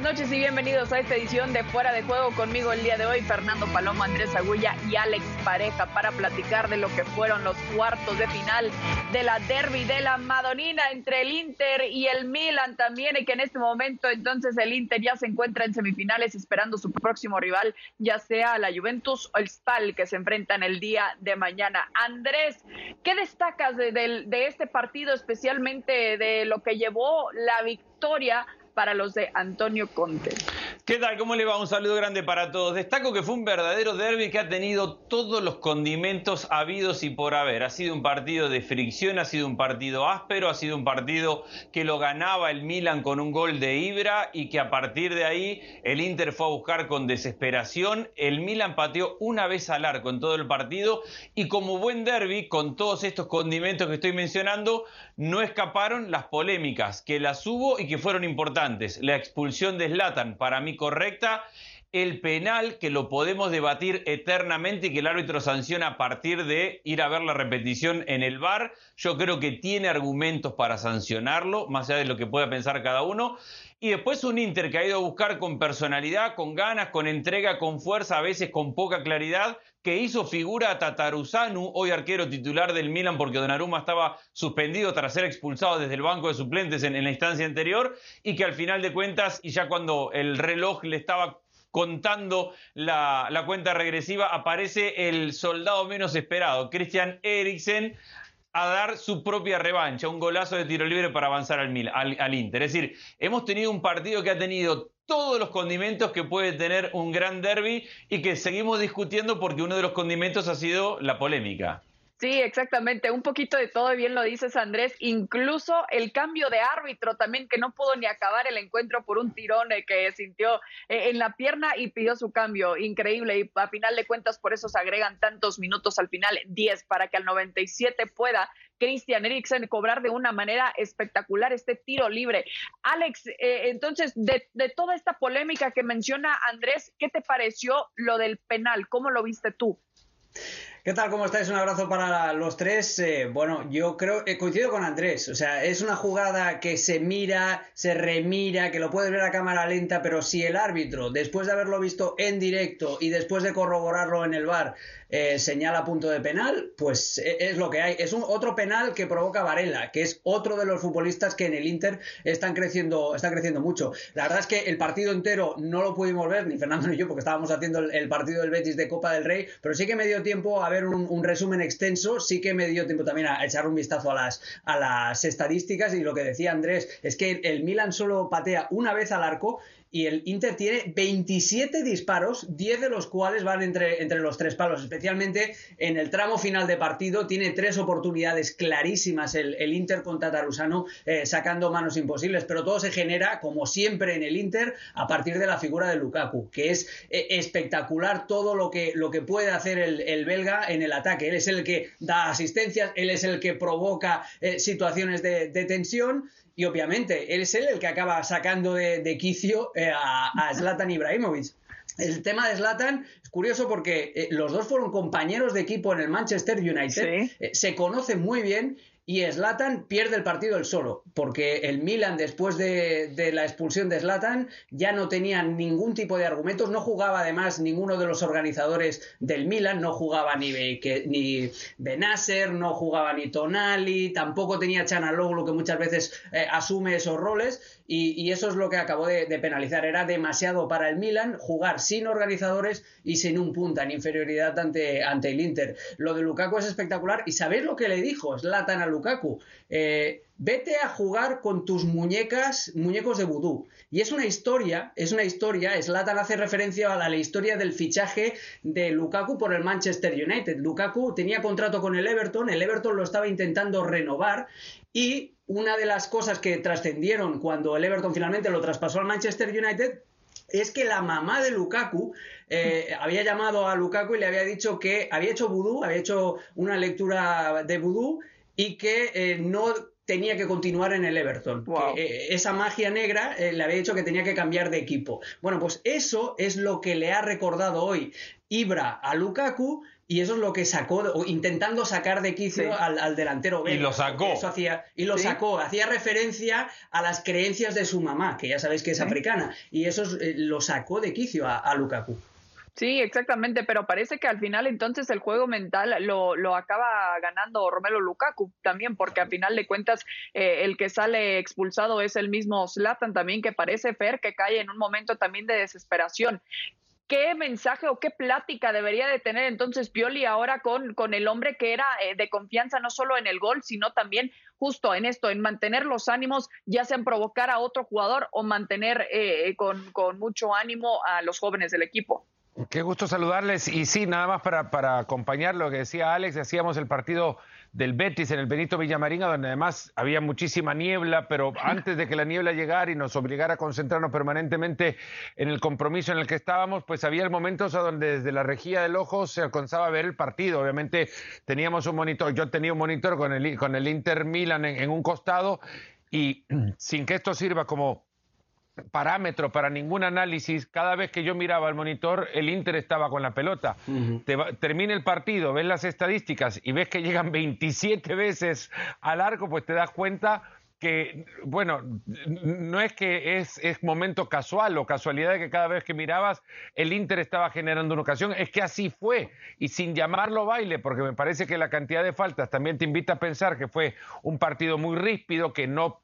buenas noches y bienvenidos a esta edición de Fuera de Juego conmigo el día de hoy, Fernando Paloma, Andrés Agulla y Alex Pareja para platicar de lo que fueron los cuartos de final de la derby de la Madonina entre el Inter y el Milan también y que en este momento entonces el Inter ya se encuentra en semifinales esperando su próximo rival, ya sea la Juventus o el Spal que se enfrentan el día de mañana. Andrés, ¿qué destacas de, de este partido, especialmente de lo que llevó la victoria? Para los de Antonio Conte. ¿Qué tal? ¿Cómo le va? Un saludo grande para todos. Destaco que fue un verdadero derby que ha tenido todos los condimentos habidos y por haber. Ha sido un partido de fricción, ha sido un partido áspero, ha sido un partido que lo ganaba el Milan con un gol de Ibra y que a partir de ahí el Inter fue a buscar con desesperación. El Milan pateó una vez al arco en todo el partido y como buen derby, con todos estos condimentos que estoy mencionando, no escaparon las polémicas, que las hubo y que fueron importantes. La expulsión de Slatan, para mí correcta, el penal, que lo podemos debatir eternamente y que el árbitro sanciona a partir de ir a ver la repetición en el bar. Yo creo que tiene argumentos para sancionarlo, más allá de lo que pueda pensar cada uno. Y después un Inter que ha ido a buscar con personalidad, con ganas, con entrega, con fuerza, a veces con poca claridad, que hizo figura a Tataruzanu, hoy arquero titular del Milan porque Donnarumma estaba suspendido tras ser expulsado desde el banco de suplentes en, la instancia anterior y que al final de cuentas, y ya cuando el reloj le estaba contando la, la cuenta regresiva, aparece el soldado menos esperado, Christian Eriksen, a dar su propia revancha, un golazo de tiro libre para avanzar al, al, Inter. Es decir, hemos tenido un partido que ha tenido todos los condimentos que puede tener un gran derby y que seguimos discutiendo porque uno de los condimentos ha sido la polémica. Sí, exactamente. Un poquito de todo, bien lo dices Andrés. Incluso el cambio de árbitro también, que no pudo ni acabar el encuentro por un tirón eh, que sintió eh, en la pierna y pidió su cambio. Increíble. Y a final de cuentas, por eso se agregan tantos minutos al final, 10, para que al 97 pueda Christian Eriksen cobrar de una manera espectacular este tiro libre. Alex, eh, entonces, de, de toda esta polémica que menciona Andrés, ¿qué te pareció lo del penal? ¿Cómo lo viste tú? ¿Qué tal? ¿Cómo estáis? Un abrazo para los tres. Eh, bueno, yo creo, eh, coincido con Andrés. O sea, es una jugada que se mira, se remira, que lo puedes ver a cámara lenta, pero si el árbitro, después de haberlo visto en directo y después de corroborarlo en el bar, eh, señala punto de penal, pues es lo que hay. Es un otro penal que provoca Varela, que es otro de los futbolistas que en el Inter están creciendo, están creciendo mucho. La verdad es que el partido entero no lo pudimos ver, ni Fernando ni yo, porque estábamos haciendo el, partido del Betis de Copa del Rey, pero sí que me dio tiempo a ver un, resumen extenso, sí que me dio tiempo también a echar un vistazo a las, a las estadísticas y lo que decía Andrés es que el Milan solo patea una vez al arco y el Inter tiene 27 disparos, 10 de los cuales van entre, entre los tres palos, especialmente en el tramo final de partido, tiene tres oportunidades clarísimas el, el Inter con Tatarusano eh, sacando manos imposibles, pero todo se genera, como siempre en el Inter, a partir de la figura de Lukaku, que es eh, espectacular todo lo que, lo que puede hacer el, belga en el ataque. Él es el que da asistencias, él es el que provoca eh, situaciones de, de tensión y obviamente él es él el que acaba sacando de, quicio eh, a, Zlatan Ibrahimovic. El tema de Zlatan es curioso porque eh, los dos fueron compañeros de equipo en el Manchester United, eh, se conocen muy bien y Slatan pierde el partido el solo, porque el Milan después de, la expulsión de Slatan ya no tenía ningún tipo de argumentos, no jugaba además ninguno de los organizadores del Milan, no jugaba ni, ni Benacer, no jugaba ni Tonali, tampoco tenía Chanaloglu que muchas veces eh, asume esos roles y, eso es lo que acabó de, penalizar. Era demasiado para el Milan jugar sin organizadores y sin un punta en inferioridad ante, ante el Inter. Lo de Lukaku es espectacular. ¿Y sabéis lo que le dijo Zlatan a Lukaku? Eh, vete a jugar con tus muñecas, muñecos de vudú. Y es una historia, es una historia, Zlatan hace referencia a la, historia del fichaje de Lukaku por el Manchester United. Lukaku tenía contrato con el Everton, el Everton lo estaba intentando renovar y una de las cosas que trascendieron cuando el Everton finalmente lo traspasó al Manchester United es que la mamá de Lukaku eh, había llamado a Lukaku y le había dicho que había hecho vudú, había hecho una lectura de vudú y que eh, no tenía que continuar en el Everton. Eh, esa magia negra le había dicho que tenía que cambiar de equipo. Bueno, pues eso es lo que le ha recordado hoy Ibra a Lukaku y eso es lo que sacó, intentando sacar de quicio al, delantero Y lo sacó. hacía, y lo sacó, hacía referencia a las creencias de su mamá, que ya sabéis que es africana, y eso eh, lo sacó de quicio a Lukaku. Sí, exactamente, pero parece que al final entonces el juego mental lo, lo acaba ganando Romelo Lukaku también, porque al final de cuentas eh, el que sale expulsado es el mismo Zlatan también, que parece Fer que cae en un momento también de desesperación. ¿Qué mensaje o qué plática debería de tener entonces Pioli ahora con, con el hombre que era eh, de confianza no solo en el gol, sino también justo en esto, en mantener los ánimos, ya sea en provocar a otro jugador o mantener eh, con, con mucho ánimo a los jóvenes del equipo? Qué gusto saludarles. Y sí, nada más para, para acompañar lo que decía Alex, hacíamos el partido del Betis en el Benito Villamarín, donde además había muchísima niebla, pero antes de que la niebla llegara y nos obligara a concentrarnos permanentemente en el compromiso en el que estábamos, pues había momentos donde desde la rejilla del ojo se alcanzaba a ver el partido. Obviamente teníamos un monitor, yo tenía un monitor con el, con el Inter Milan en un costado y sin que esto sirva como parámetro para ningún análisis, cada vez que yo miraba el monitor, el Inter estaba con la pelota. termina el partido, ves las estadísticas y ves que llegan 27 veces al arco, pues te das cuenta que, bueno, no es que es, es, momento casual o casualidad de que cada vez que mirabas el Inter estaba generando una ocasión, es que así fue. Y sin llamarlo baile, porque me parece que la cantidad de faltas también te invita a pensar que fue un partido muy ríspido, que no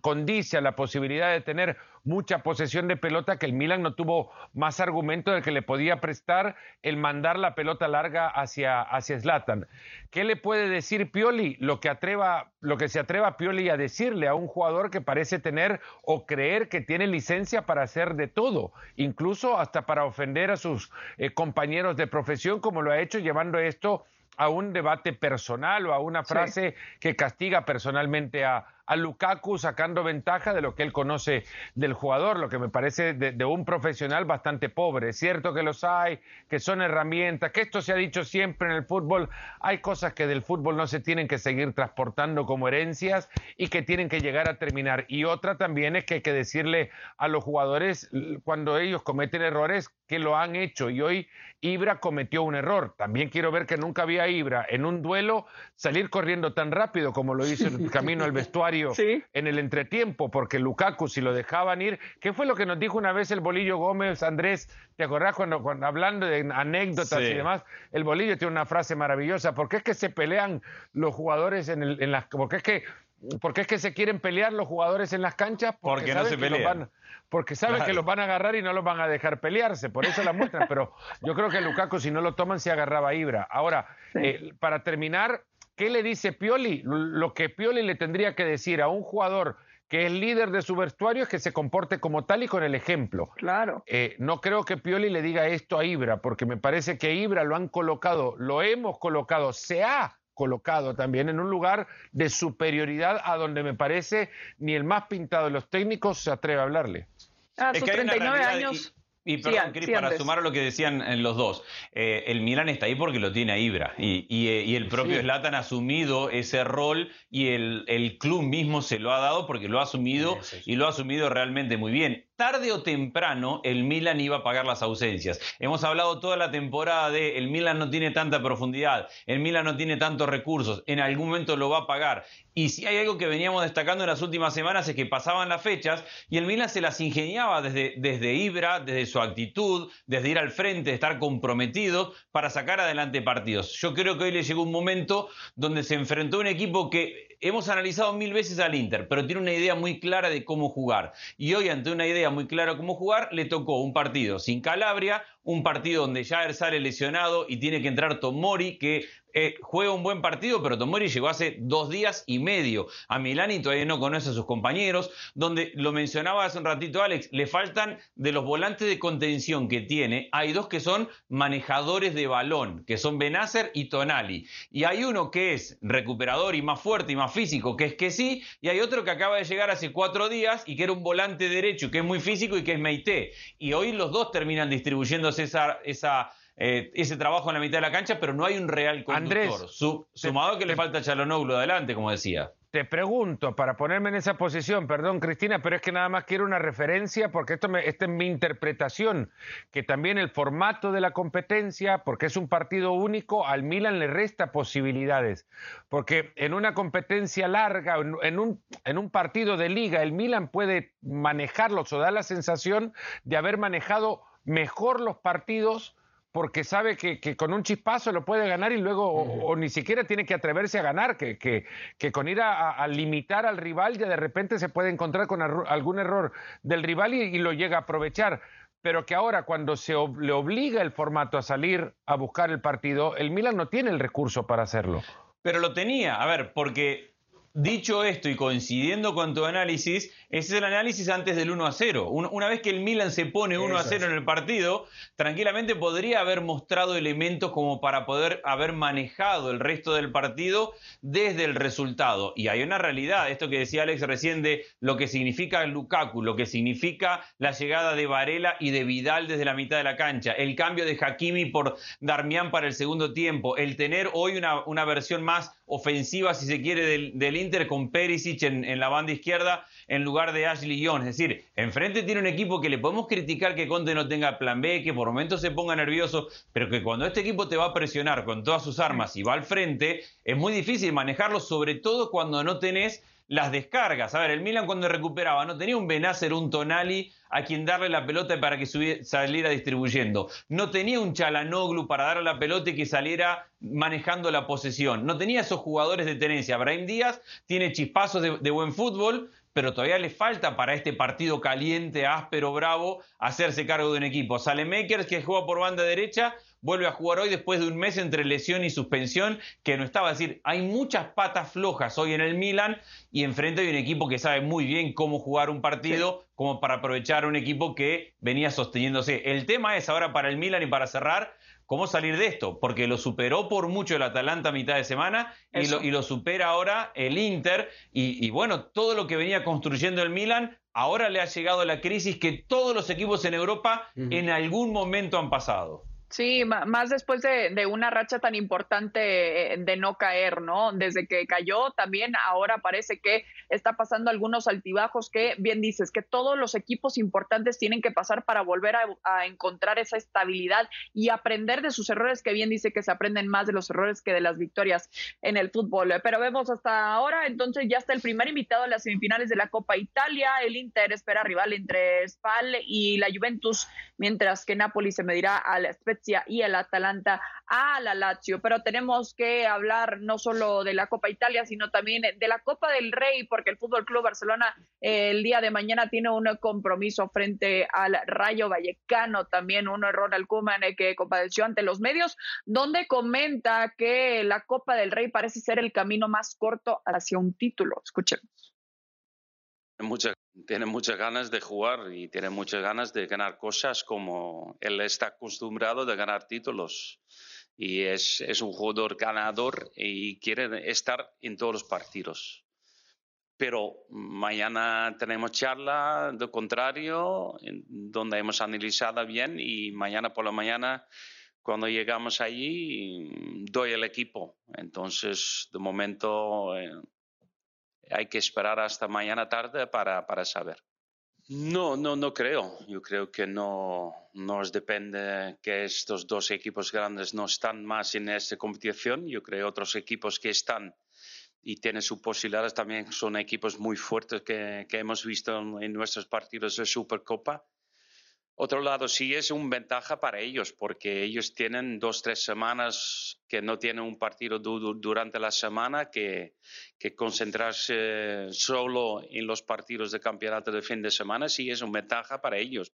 condice a la posibilidad de tener mucha posesión de pelota que el Milan no tuvo más argumento del que le podía prestar el mandar la pelota larga hacia hacia Zlatan. ¿Qué le puede decir Pioli? Lo que atreva lo que se atreva Pioli a decirle a un jugador que parece tener o creer que tiene licencia para hacer de todo, incluso hasta para ofender a sus eh, compañeros de profesión como lo ha hecho llevando esto a un debate personal o a una frase que castiga personalmente a, a Lukaku sacando ventaja de lo que él conoce del jugador, lo que me parece de, un profesional bastante pobre. Es cierto que los hay, que son herramientas, que esto se ha dicho siempre en el fútbol. Hay cosas que del fútbol no se tienen que seguir transportando como herencias y que tienen que llegar a terminar. Y otra también es que hay que decirle a los jugadores cuando ellos cometen errores que lo han hecho. Y hoy Ibra cometió un error. También quiero ver que nunca había Ibra en un duelo salir corriendo tan rápido como lo hizo el camino al vestuario en el entretiempo, porque Lukaku, si lo dejaban ir, ¿qué fue lo que nos dijo una vez el Bolillo Gómez, Andrés? ¿Te acordás cuando, hablando de anécdotas y demás? El Bolillo tiene una frase maravillosa, ¿por qué es que se pelean los jugadores en, el, en las... Porque es que ¿Por es que se quieren pelear los jugadores en las canchas? Porque, no se pelean. porque saben que los van a agarrar y no los van a dejar pelearse, por eso la muestran. pero yo creo que Lukaku, si no lo toman, se agarraba a Ibra. Ahora, eh, para terminar, ¿Qué le dice Pioli? Lo que Pioli le tendría que decir a un jugador que es líder de su vestuario es que se comporte como tal y con el ejemplo. Claro. Eh, no creo que Pioli le diga esto a Ibra, porque me parece que Ibra lo han colocado, lo hemos colocado, se ha colocado también en un lugar de superioridad a donde me parece ni el más pintado de los técnicos se atreve a hablarle. A sus 39 años. Y perdón, Cris, para sumar a lo que decían en los dos, eh, el Milan está ahí porque lo tiene a Ibra y, y, el propio Zlatan ha asumido ese rol y el, el, club mismo se lo ha dado porque lo ha asumido y lo ha asumido realmente muy bien tarde o temprano el Milan iba a pagar las ausencias. Hemos hablado toda la temporada de el Milan no tiene tanta profundidad, el Milan no tiene tantos recursos, en algún momento lo va a pagar. Y si hay algo que veníamos destacando en las últimas semanas es que pasaban las fechas y el Milan se las ingeniaba desde, desde Ibra, desde su actitud, desde ir al frente, estar comprometido para sacar adelante partidos. Yo creo que hoy le llegó un momento donde se enfrentó un equipo que hemos analizado mil veces al Inter, pero tiene una idea muy clara de cómo jugar. Y hoy, ante una idea muy clara de cómo jugar, le tocó un partido sin Calabria, un partido donde Jair sale lesionado y tiene que entrar Tomori, que eh, juega un buen partido, pero Tomori llegó hace dos días y medio a Milán y todavía no conoce a sus compañeros, donde lo mencionaba hace un ratito Alex, le faltan de los volantes de contención que tiene, hay dos que son manejadores de balón, que son Benacer y Tonali, y hay uno que es recuperador y más fuerte y más físico, que es que sí, y hay otro que acaba de llegar hace cuatro días y que era un volante derecho, que es muy físico y que es Meite, y hoy los dos terminan distribuyéndose esa... esa eh, ese trabajo en la mitad de la cancha, pero no hay un real conductor. Andrés, sumado que le falta Chalonoglu adelante, como decía. te pregunto, para ponerme en esa posición, perdón Cristina, pero es que nada más quiero una referencia porque esto me, esta es mi interpretación, que también el formato de la competencia, porque es un partido único, al Milan le resta posibilidades, porque en una competencia larga, en un, en un partido de liga, el Milan puede manejarlos o da la sensación de haber manejado mejor los partidos porque sabe que, con un chispazo lo puede ganar y luego o, ni siquiera tiene que atreverse a ganar, que, que, con ir a, limitar al rival ya de repente se puede encontrar con algún error del rival y, lo llega a aprovechar. Pero que ahora cuando se le obliga el formato a salir a buscar el partido, el Milan no tiene el recurso para hacerlo. Pero lo tenía, a ver, porque Dicho esto y coincidiendo con tu análisis, ese es el análisis antes del 1 a 0. Una vez que el Milan se pone 1 a 0 en el partido, tranquilamente podría haber mostrado elementos como para poder haber manejado el resto del partido desde el resultado. Y hay una realidad, esto que decía Alex recién de lo que significa Lukaku, lo que significa la llegada de Varela y de Vidal desde la mitad de la cancha, el cambio de Hakimi por Darmian para el segundo tiempo, el tener hoy una, una versión más ofensiva, si se quiere, del, del Inter con Perisic en, la banda izquierda en lugar de Ashley Young. Es decir, enfrente tiene un equipo que le podemos criticar que Conte no tenga plan B, que por momentos se ponga nervioso, pero que cuando este equipo te va a presionar con todas sus armas y va al frente, es muy difícil manejarlo, sobre todo cuando no tenés las descargas. A ver, el Milan cuando recuperaba no tenía un Benacer, un Tonali a quien darle la pelota para que saliera distribuyendo. No tenía un Chalanoglu para darle la pelota y que saliera manejando la posesión. No tenía esos jugadores de tenencia. Brahim Díaz tiene chispazos de, de buen fútbol, pero todavía le falta para este partido caliente, áspero, bravo, hacerse cargo de un equipo. Sale Makers, que juega por banda derecha, vuelve a jugar hoy después de un mes entre lesión y suspensión, que no estaba. Es decir, hay muchas patas flojas hoy en el Milan y enfrente hay un equipo que sabe muy bien cómo jugar un partido, como para aprovechar un equipo que venía sosteniéndose. El tema es ahora para el Milan y para cerrar, cómo salir de esto, porque lo superó por mucho el Atalanta a mitad de semana y lo, supera ahora el Inter. Y, bueno, todo lo que venía construyendo el Milan, ahora le ha llegado la crisis que todos los equipos en Europa en algún momento han pasado. Sí, más después de, una racha tan importante eh, de no caer, ¿no? Desde que cayó, también ahora parece que está pasando algunos altibajos que, bien dices, que todos los equipos importantes tienen que pasar para volver a, encontrar esa estabilidad y aprender de sus errores, que bien dice que se aprenden más de los errores que de las victorias en el fútbol. Pero vemos hasta ahora, entonces ya está el primer invitado a las semifinales de la Copa Italia. El Inter espera rival entre Spal y la Juventus, mientras que Napoli se medirá al y el Atalanta a la Lazio. Pero tenemos que hablar no solo de la Copa Italia, sino también de la Copa del Rey, porque el Fútbol Club Barcelona eh, el día de mañana tiene un compromiso frente al Rayo Vallecano, también un error al Kuman eh, que compadeció ante los medios, donde comenta que la Copa del Rey parece ser el camino más corto hacia un título. Escuchemos. Muchas tiene muchas ganas de jugar y tiene muchas ganas de ganar cosas como él está acostumbrado de ganar títulos. Y es, es un jugador ganador y quiere estar en todos los partidos. Pero mañana tenemos charla de contrario, donde hemos analizado bien y mañana por la mañana, cuando llegamos allí, doy el equipo. Entonces, de momento, eh, hay que esperar hasta mañana tarde para, para saber. No, no, no creo. Yo creo que no nos depende que estos dos equipos grandes no están más en esta competición. Yo creo que otros equipos que están y tienen sus posibilidades también son equipos muy fuertes que, que hemos visto en nuestros partidos de Supercopa otro lado, sí es una ventaja para ellos, porque ellos tienen dos, tres semanas que no tienen un partido durante la semana, que, que concentrarse solo en los partidos de campeonato de fin de semana, sí es una ventaja para ellos.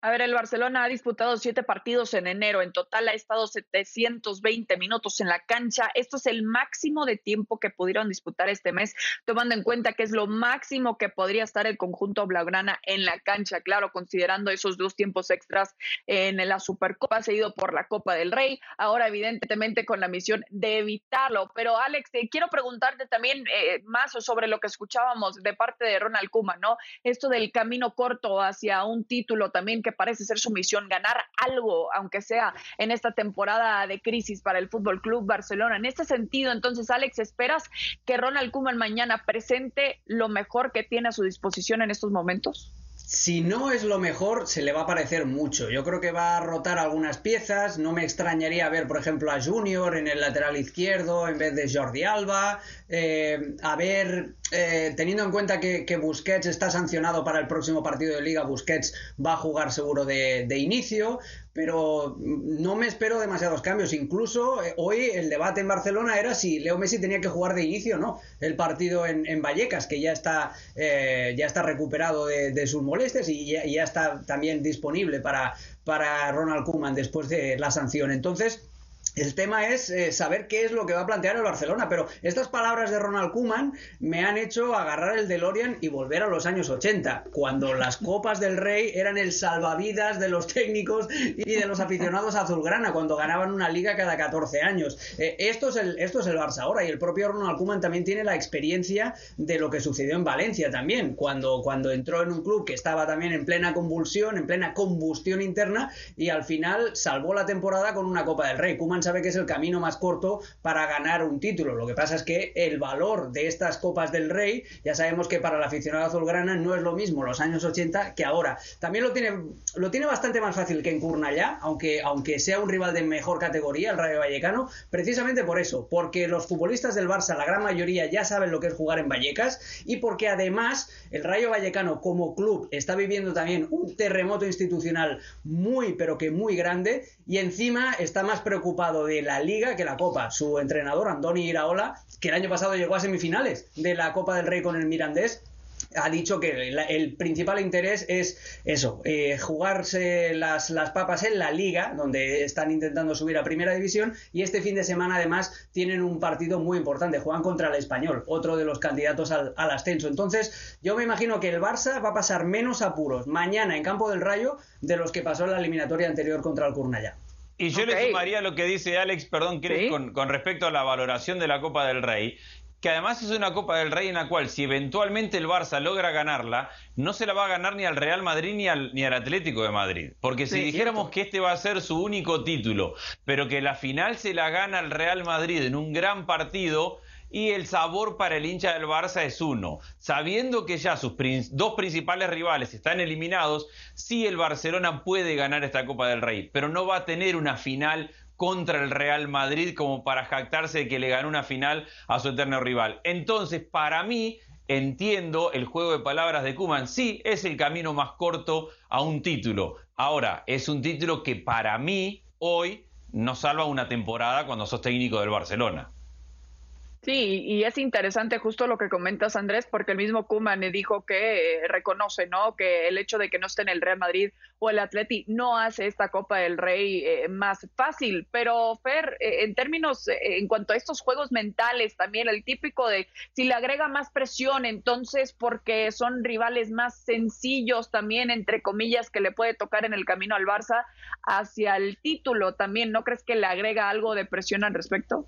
A ver, el Barcelona ha disputado siete partidos en enero. En total ha estado 720 minutos en la cancha. Esto es el máximo de tiempo que pudieron disputar este mes, tomando en cuenta que es lo máximo que podría estar el conjunto blaugrana en la cancha. Claro, considerando esos dos tiempos extras en la Supercopa, seguido por la Copa del Rey. Ahora, evidentemente, con la misión de evitarlo. Pero, Alex, te quiero preguntarte también eh, más sobre lo que escuchábamos de parte de Ronald Kuma, ¿no? Esto del camino corto hacia un título también que parece ser su misión, ganar algo, aunque sea en esta temporada de crisis para el Fútbol Club Barcelona. En este sentido, entonces, Alex, ¿esperas que Ronald Koeman mañana presente lo mejor que tiene a su disposición en estos momentos? Si no es lo mejor, se le va a parecer mucho. Yo creo que va a rotar algunas piezas. No me extrañaría ver, por ejemplo, a Junior en el lateral izquierdo en vez de Jordi Alba. Eh, a ver, eh, teniendo en cuenta que, Busquets está sancionado para el próximo partido de Liga, Busquets va a jugar seguro de, de inicio pero no me espero demasiados cambios. Incluso eh, hoy el debate en Barcelona era si Leo Messi tenía que jugar de inicio o no el partido en, Vallecas, que ya está, eh, ya está recuperado de, sus molestias y ya, ya, está también disponible para, para Ronald Koeman después de la sanción. Entonces, el tema es eh, saber qué es lo que va a plantear el Barcelona, pero estas palabras de Ronald Koeman me han hecho agarrar el DeLorean y volver a los años 80, cuando las Copas del Rey eran el salvavidas de los técnicos y de los aficionados azulgrana, cuando ganaban una liga cada 14 años. Eh, esto, es el, esto es el Barça ahora y el propio Ronald Koeman también tiene la experiencia de lo que sucedió en Valencia también, cuando, cuando entró en un club que estaba también en plena convulsión, en plena combustión interna y al final salvó la temporada con una Copa del Rey. Sabe que es el camino más corto para ganar un título. Lo que pasa es que el valor de estas Copas del Rey, ya sabemos que para el aficionado azulgrana no es lo mismo los años 80 que ahora. También lo tiene, lo tiene bastante más fácil que en Curnallá, aunque, aunque sea un rival de mejor categoría, el Rayo Vallecano, precisamente por eso, porque los futbolistas del Barça, la gran mayoría, ya saben lo que es jugar en Vallecas y porque además el Rayo Vallecano como club está viviendo también un terremoto institucional muy, pero que muy grande y encima está más preocupado de la Liga que la Copa. Su entrenador, Andoni Iraola, que el año pasado llegó a semifinales de la Copa del Rey con el Mirandés, ha dicho que el principal interés es eso, eh, jugarse las, las, papas en la liga, donde están intentando subir a primera división, y este fin de semana además tienen un partido muy importante, juegan contra el español, otro de los candidatos al, ascenso. Entonces, yo me imagino que el Barça va a pasar menos apuros mañana en campo del Rayo de los que pasó en la eliminatoria anterior contra el Curnalla. Y yo le sumaría lo que dice Alex, perdón, ¿Sí? con, con respecto a la valoración de la Copa del Rey, que además es una Copa del Rey en la cual si eventualmente el Barça logra ganarla, no se la va a ganar ni al Real Madrid ni al, ni al Atlético de Madrid. Porque si dijéramos que este va a ser su único título, pero que la final se la gana al Real Madrid en un gran partido, y el sabor para el hincha del Barça es uno. Sabiendo que ya sus dos principales rivales están eliminados, sí el Barcelona puede ganar esta Copa del Rey, pero no va a tener una final contra el Real Madrid como para jactarse de que le ganó una final a su eterno rival. Entonces, para mí, entiendo el juego de palabras de Kuman. Sí, es el camino más corto a un título. Ahora, es un título que para mí, hoy, no salva una temporada cuando sos técnico del Barcelona. Sí, y es interesante justo lo que comentas, Andrés, porque el mismo Kuman dijo que eh, reconoce, ¿no? Que el hecho de que no esté en el Real Madrid o el Atleti no hace esta Copa del Rey eh, más fácil. Pero, Fer, eh, en términos, en cuanto a estos juegos mentales, también el típico de si le agrega más presión, entonces porque son rivales más sencillos también, entre comillas, que le puede tocar en el camino al Barça hacia el título también, ¿no crees que le agrega algo de presión al respecto?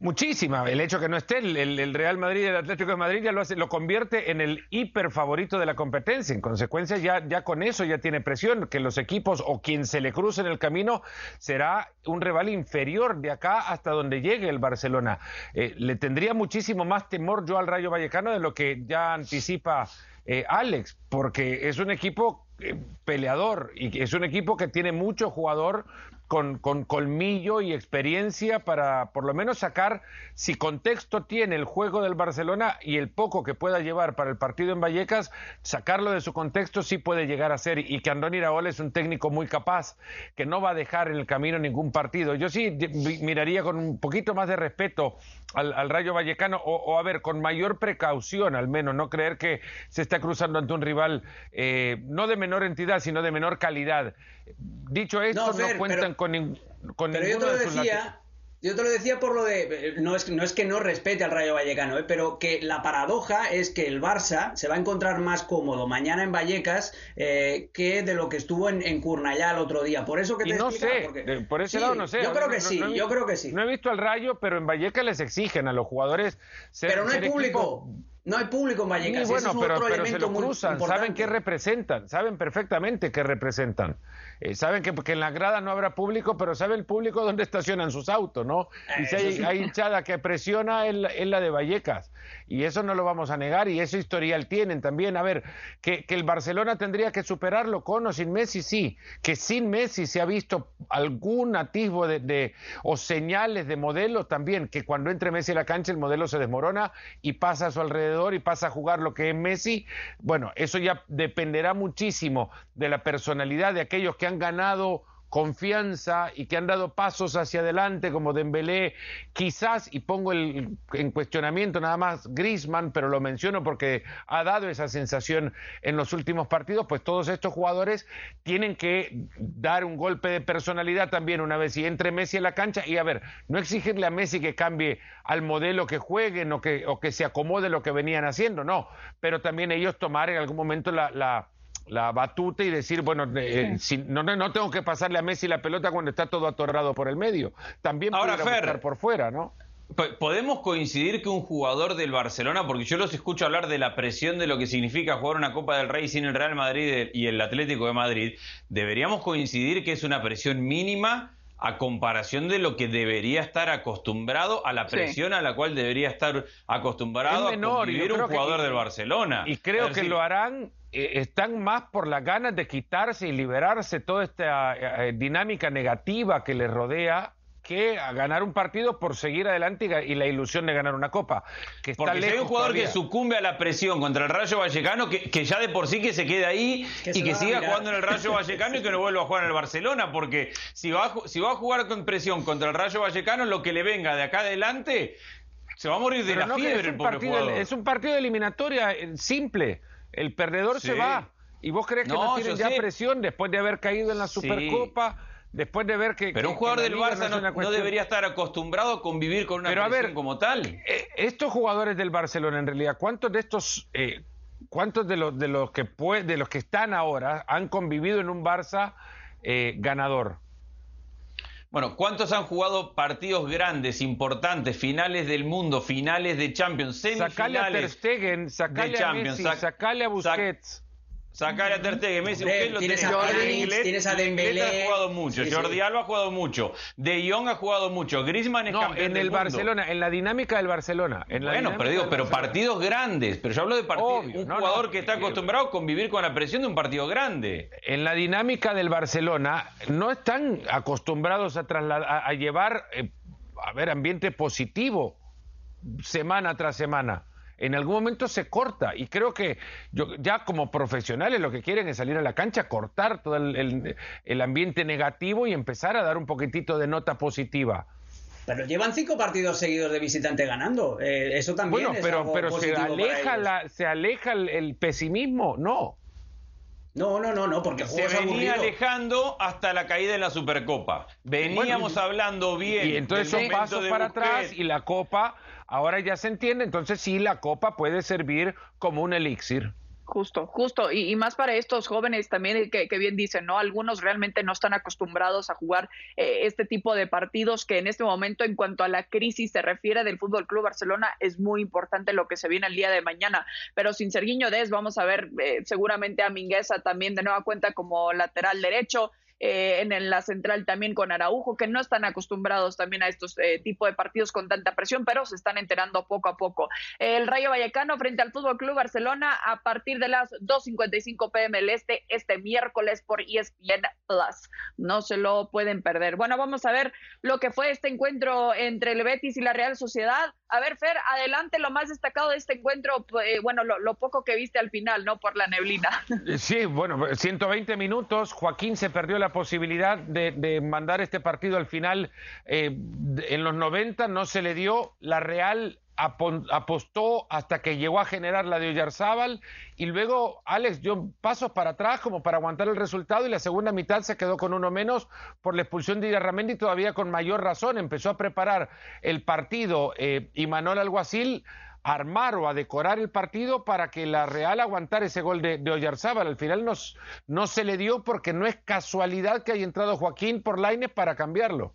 Muchísima. El hecho que no esté el, Real Madrid el Atlético de Madrid ya lo, hace, lo convierte en el hiper favorito de la competencia. En consecuencia, ya, ya con eso ya tiene presión, que los equipos o quien se le cruce en el camino será un rival inferior de acá hasta donde llegue el Barcelona. Eh, le tendría muchísimo más temor yo al Rayo Vallecano de lo que ya anticipa eh, Alex, porque es un equipo eh, peleador y es un equipo que tiene mucho jugador con, con, colmillo y experiencia para por lo menos sacar si contexto tiene el juego del Barcelona y el poco que pueda llevar para el partido en Vallecas, sacarlo de su contexto sí puede llegar a ser y que Andoni Iraola es un técnico muy capaz, que no va a dejar en el camino ningún partido. Yo sí miraría con un poquito más de respeto al, Rayo Vallecano o, a ver, con mayor precaución al menos, no creer que se está cruzando ante un rival eh, no de menor entidad, sino de menor calidad. Dicho esto, no, cuentan con, con pero yo te lo decía, yo te lo decía por lo de. No es, no es que no respete al Rayo Vallecano, ¿eh? pero que la paradoja es que el Barça se va a encontrar más cómodo mañana en Vallecas eh, que de lo que estuvo en, en Curnallá el otro día. Por eso que te y no sé, por ese lado no sé. Yo creo que sí, yo creo que sí. No he visto al Rayo, pero en Vallecas les exigen a los jugadores ser. Pero no hay público. No hay público en Vallecas. Sí, bueno, es pero, otro pero se lo cruzan, saben qué representan, saben perfectamente qué representan. Eh, saben que, que en la grada no habrá público, pero sabe el público dónde estacionan sus autos, ¿no? Y si hay, hay hinchada que presiona es la, es la de Vallecas. Y eso no lo vamos a negar, y ese historial tienen también. A ver, que, que el Barcelona tendría que superarlo con o sin Messi, sí. Que sin Messi se ha visto algún atisbo de, de- o señales de modelo también, que cuando entre Messi a la cancha el modelo se desmorona y pasa a su alrededor y pasa a jugar lo que es Messi. Bueno, eso ya dependerá muchísimo de la personalidad de aquellos que han ganado confianza y que han dado pasos hacia adelante como Dembélé, quizás, y pongo el, en cuestionamiento nada más Griezmann, pero lo menciono porque ha dado esa sensación en los últimos partidos, pues todos estos jugadores tienen que dar un golpe de personalidad también una vez y entre Messi en la cancha y a ver, no exigirle a Messi que cambie al modelo que jueguen o que, o que se acomode lo que venían haciendo, no, pero también ellos tomar en algún momento la la batuta y decir, bueno, eh, si- no, no, no tengo que pasarle a Messi la pelota cuando está todo atorado por el medio. También Ahora, Fer, por fuera, ¿no? Po- ¿Podemos coincidir que un jugador del Barcelona, porque yo los escucho hablar de la presión de lo que significa jugar una Copa del Rey sin el Real Madrid y el Atlético de Madrid, deberíamos coincidir que es una presión mínima a comparación de lo que debería estar acostumbrado, a la Sí. presión a la cual debería estar acostumbrado Es menor, a convivir yo un que- jugador del Barcelona. Y creo que lo harán, eh, están más por las ganas de quitarse y liberarse toda esta eh, eh, dinámica negativa que les rodea que a ganar un partido por seguir adelante y, la ilusión de ganar una copa. Que está Porque si hay un jugador que sucumbe a la presión contra el Rayo Vallecano, que, que ya de por sí que se quede ahí Que y que siga jugando en el Rayo Vallecano y que no vuelva a jugar en el Barcelona, porque si va, a, si va a jugar con presión contra el Rayo Vallecano, lo que le venga de acá adelante, se va a morir de Pero la no, fiebre es el un, pobre partido, jugador. es un partido de eliminatoria eh, simple. El perdedor se va. ¿Y vos crees que No, no, tienen ya sé. presión después de haber caído en la Sí. Después de ver que. Pero que- un jugador del Barça no, debería estar acostumbrado a convivir con una Pero a ver, como tal. Eh, estos jugadores del Barcelona, en realidad, ¿cuántos de estos, eh, cuántos de los de los que de los que están ahora han convivido en un Barça eh, ganador? Bueno, ¿cuántos han jugado partidos grandes, importantes, finales del mundo, finales de Champions, Sacale a Ter semifinales? Stegen, sacale a Messi, sac- sacale a sac- Busquets. Sacar a Ter Stegen, Messi, lo tienes tiene. a Jordi Inglés- tienes a Dembélé. ha jugado mucho, Sí, Jordi sí. Alba ha jugado mucho, De Jong ha jugado mucho, Griezmann es No, campeón en del el mundo. Barcelona, en la dinámica del Barcelona. En la Bueno, pero digo, del pero Barcelona. partidos grandes, pero yo hablo de partidos, un no, jugador no, que está acostumbrado a convivir con la presión de un partido grande. En la dinámica del Barcelona no están acostumbrados a trasladar, a, a llevar, eh, a ver, ambiente positivo semana tras semana. En algún momento se corta y creo que yo, ya como profesionales lo que quieren es salir a la cancha, cortar todo el, el- el ambiente negativo y empezar a dar un poquitito de nota positiva. Pero llevan cinco partidos seguidos de visitante ganando. Eh, eso también Bueno, es pero, algo pero se positivo para aleja, ellos. la, se aleja el, el pesimismo, no. No, no, no, no, porque Se venía aburrido. alejando hasta la caída en la Supercopa. Veníamos hablando bien. Y entonces son pasos para Busquets. atrás y la copa, ahora ya se entiende, entonces sí, la copa puede servir como un elixir. Justo, justo, y, más para estos jóvenes también que, bien dicen, ¿no? Algunos realmente no están acostumbrados a jugar eh, este tipo de partidos que en este momento, en cuanto a la crisis se refiere del Fútbol Club Barcelona, es muy importante lo que se viene el día de mañana. Pero sin Serguiño Des, vamos a ver eh, seguramente a Mingueza también de nueva cuenta como lateral derecho. Eh, en, la central también con Araujo, que no están acostumbrados también a estos eh, tipos de partidos con tanta presión, pero se están enterando poco a poco. El Rayo Vallecano frente al Fútbol Club Barcelona a partir de las 2.55 pm el este, este miércoles por ESPN Plus. No se lo pueden perder. Bueno, vamos a ver lo que fue este encuentro entre el Betis y la Real Sociedad. A ver, Fer, adelante lo más destacado de este encuentro, eh, bueno, lo, lo poco que viste al final, ¿no? Por la neblina. Sí, bueno, 120 minutos, Joaquín se perdió la posibilidad de, mandar este partido al final eh, en los 90, no se le dio, la Real apostó hasta que llegó a generar la de Oyarzábal y luego Alex dio pasos para atrás como para aguantar el resultado y la segunda mitad se quedó con uno menos por la expulsión de Irarramendi todavía con mayor razón, empezó a preparar el partido eh, y Manuel Alguacil armar o a decorar el partido para que la Real aguantara ese gol de, de Oyarzábal. Al final no se le dio porque no es casualidad que haya entrado Joaquín por Lainez para cambiarlo.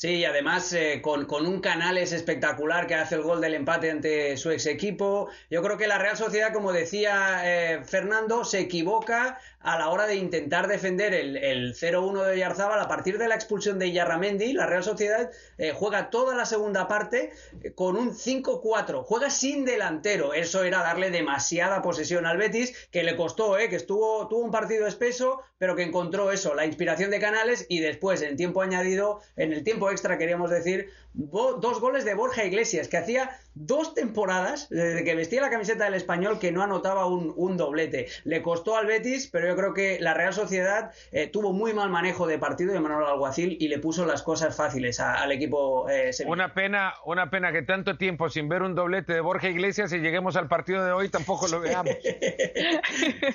Sí, y además eh, con, con, un Canales espectacular que hace el gol del empate ante su ex equipo. Yo creo que la Real Sociedad, como decía eh, Fernando, se equivoca a la hora de intentar defender el, el 0-1 de Yarzábal. A partir de la expulsión de Yarramendi, la Real Sociedad eh, juega toda la segunda parte con un 5-4. Juega sin delantero. Eso era darle demasiada posesión al Betis, que le costó, que estuvo, tuvo un partido espeso, pero que encontró eso, la inspiración de Canales y después, en tiempo añadido, en el tiempo extra, queríamos decir, dos goles de Borja Iglesias, que hacía dos temporadas desde que vestía la camiseta del español que no anotaba un, doblete. Le costó al Betis, pero yo creo que la Real Sociedad eh, tuvo muy mal manejo de partido de Manuel Alguacil y le puso las cosas fáciles al equipo eh, Una pena, una pena que tanto tiempo sin ver un doblete de Borja Iglesias y lleguemos al partido de hoy tampoco lo veamos.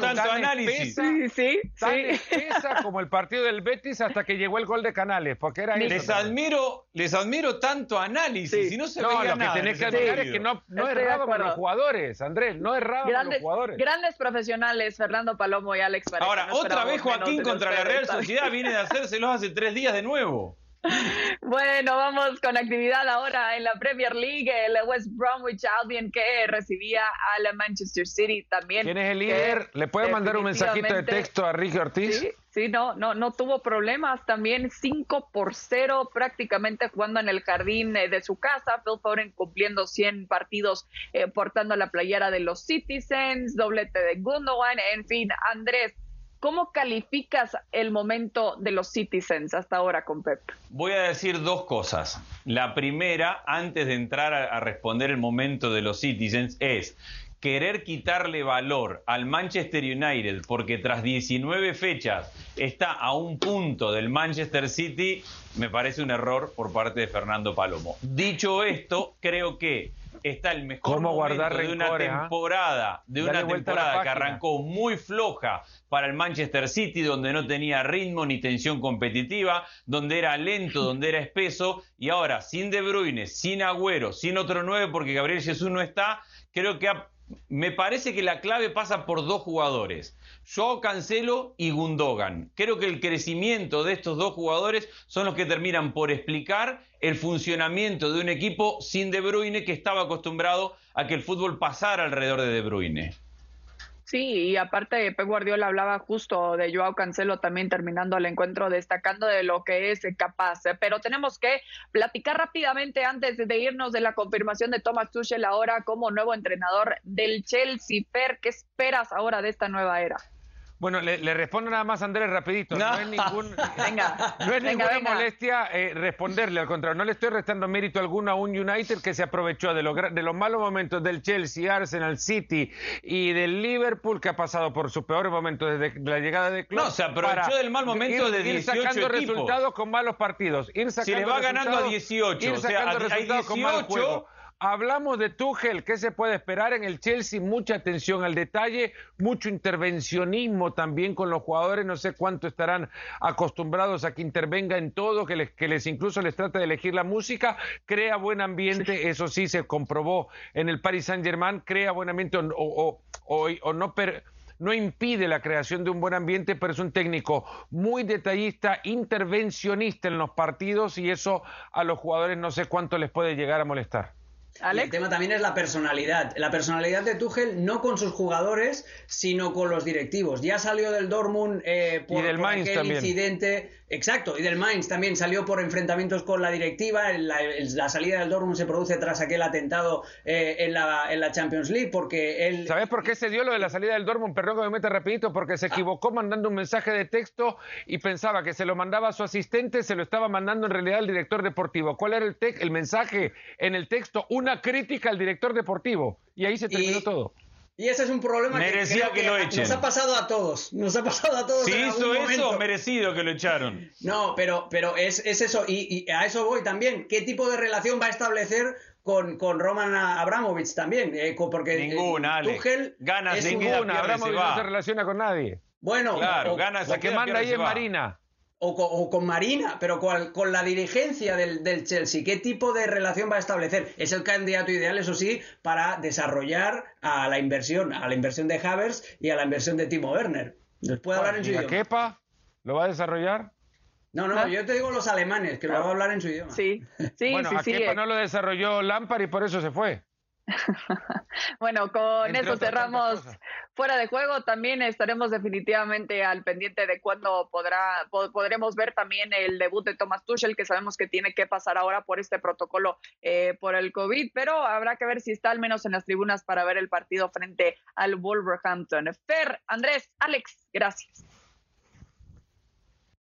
tanto análisis. sí, sí, tan como el partido del Betis hasta que llegó el gol de Canales, porque era les admiro, les admiro tanto análisis, si no se no, lo que tenés que admirar es que no, no errado con los jugadores, Andrés, no errado con los jugadores. Grandes profesionales, Fernando Palomo y Alex Pareja. Ahora, otra vez Joaquín contra la Real Sociedad viene de hacérselos hace tres días de nuevo. Bueno, vamos con actividad ahora en la Premier League. El West Bromwich Albion que recibía a la Manchester City también. ¿Quién es el líder? ¿Le puede mandar un mensajito de texto a Ricky Ortiz? Sí, sí, no, no, no tuvo problemas. También 5 por 0 prácticamente jugando en el jardín eh, de su casa. Phil Foden cumpliendo 100 partidos eh, portando la playera de los Citizens, doblete de Gundogan. En fin, Andrés, ¿Cómo calificas el momento de los Citizens hasta ahora con Pep? Voy a decir dos cosas. La primera, antes de entrar a, responder el momento de los Citizens, es querer quitarle valor al Manchester United porque tras 19 fechas está a un punto del Manchester City, me parece un error por parte de Fernando Palomo. Dicho esto, creo que está el mejor momento de una ¿ah? temporada, de una temporada que arrancó muy floja para el Manchester City, donde no tenía ritmo ni tensión competitiva, donde era lento, donde era espeso, y ahora sin De Bruyne, sin Agüero, sin otro nueve, porque Gabriel Jesús no está, creo que me parece que la clave pasa por dos jugadores. Joao Cancelo y Gundogan. Creo que el crecimiento de estos dos jugadores son los que terminan por explicar el funcionamiento de un equipo sin De Bruyne que estaba acostumbrado a que el fútbol pasara alrededor de De Bruyne. Sí, y aparte Pep Guardiola hablaba justo de Joao Cancelo también terminando el encuentro destacando de lo que es capaz, pero tenemos que platicar rápidamente antes de irnos de la confirmación de Thomas Tuchel ahora como nuevo entrenador del Chelsea. Per, ¿qué esperas ahora de esta nueva era? Bueno, le, respondo nada más a Andrés rapidito. No, es, ningún, no es ninguna molestia eh, responderle, al contrario, no le estoy restando mérito alguno a un United que se aprovechó de, de los malos momentos del Chelsea, Arsenal, City y del Liverpool que ha pasado por sus peores momentos desde la llegada de Klopp. No, se aprovechó del mal momento de 18 ir sacando resultados con malos partidos. Ir si le va ganando a 18, o sea, a, 18, con mal juego. Hablamos de Tuchel, ¿qué se puede esperar en el Chelsea? Mucha atención al detalle, mucho intervencionismo también con los jugadores, no sé cuánto estarán acostumbrados a que intervenga en todo, que les, que les incluso les trate de elegir la música, crea buen ambiente, eso sí se comprobó en el Paris Saint-Germain, crea buen ambiente o, o, no... no impide la creación de un buen ambiente, pero es un técnico muy detallista, intervencionista en los partidos y eso a los jugadores no sé cuánto les puede llegar a molestar el tema también es la personalidad. La personalidad de Tuchel no con sus jugadores, sino con los directivos. Ya salió del Dortmund eh, por, aquel incidente. Exacto, y del Mainz también salió por enfrentamientos con la directiva. La, salida del Dortmund se produce tras aquel atentado eh, en, la, en, la, Champions League, porque él... ¿Sabes por qué se dio lo de la salida del Dortmund? Perdón que me meta rapidito, porque se equivocó mandando un mensaje de texto y pensaba que se lo mandaba a su asistente, se lo estaba mandando en realidad al director deportivo. ¿Cuál era el, el mensaje en el texto? una crítica al director deportivo. Y ahí se terminó todo. Y ese es un problema Merecía que, lo echen. nos ha pasado a todos. Nos ha pasado a todos. Si hizo eso, merecido que lo echaron. No, pero, pero es, eso. Y, a eso voy también. ¿Qué tipo de relación va a establecer con, con Roman Abramovich también? Eh, porque eh, ninguna, Ale. Tuchel ganas ninguna. Abramovich no se relaciona con nadie. Bueno, claro, ganas la que manda ahí es Marina o con, Marina, pero con, la dirigencia del, Chelsea, ¿qué tipo de relación va a establecer? Es el candidato ideal, eso sí, para desarrollar a la inversión, a la inversión de Havers y a la inversión de Timo Werner. ¿Les puede hablar en su ¿Lo va a desarrollar? No, no, yo te digo los alemanes, que lo va a hablar en su idioma. Sí, sí, bueno, sí, sí. no lo desarrolló Lampard y por eso se fue. bueno, con eso cerramos fuera de juego. También estaremos definitivamente al pendiente de cuándo podrá, podremos ver también el debut de Thomas Tuchel, que sabemos que tiene que pasar ahora por este protocolo eh, por el COVID, pero habrá que ver si está al menos en las tribunas para ver el partido frente al Wolverhampton. Fer, Andrés, Alex, gracias.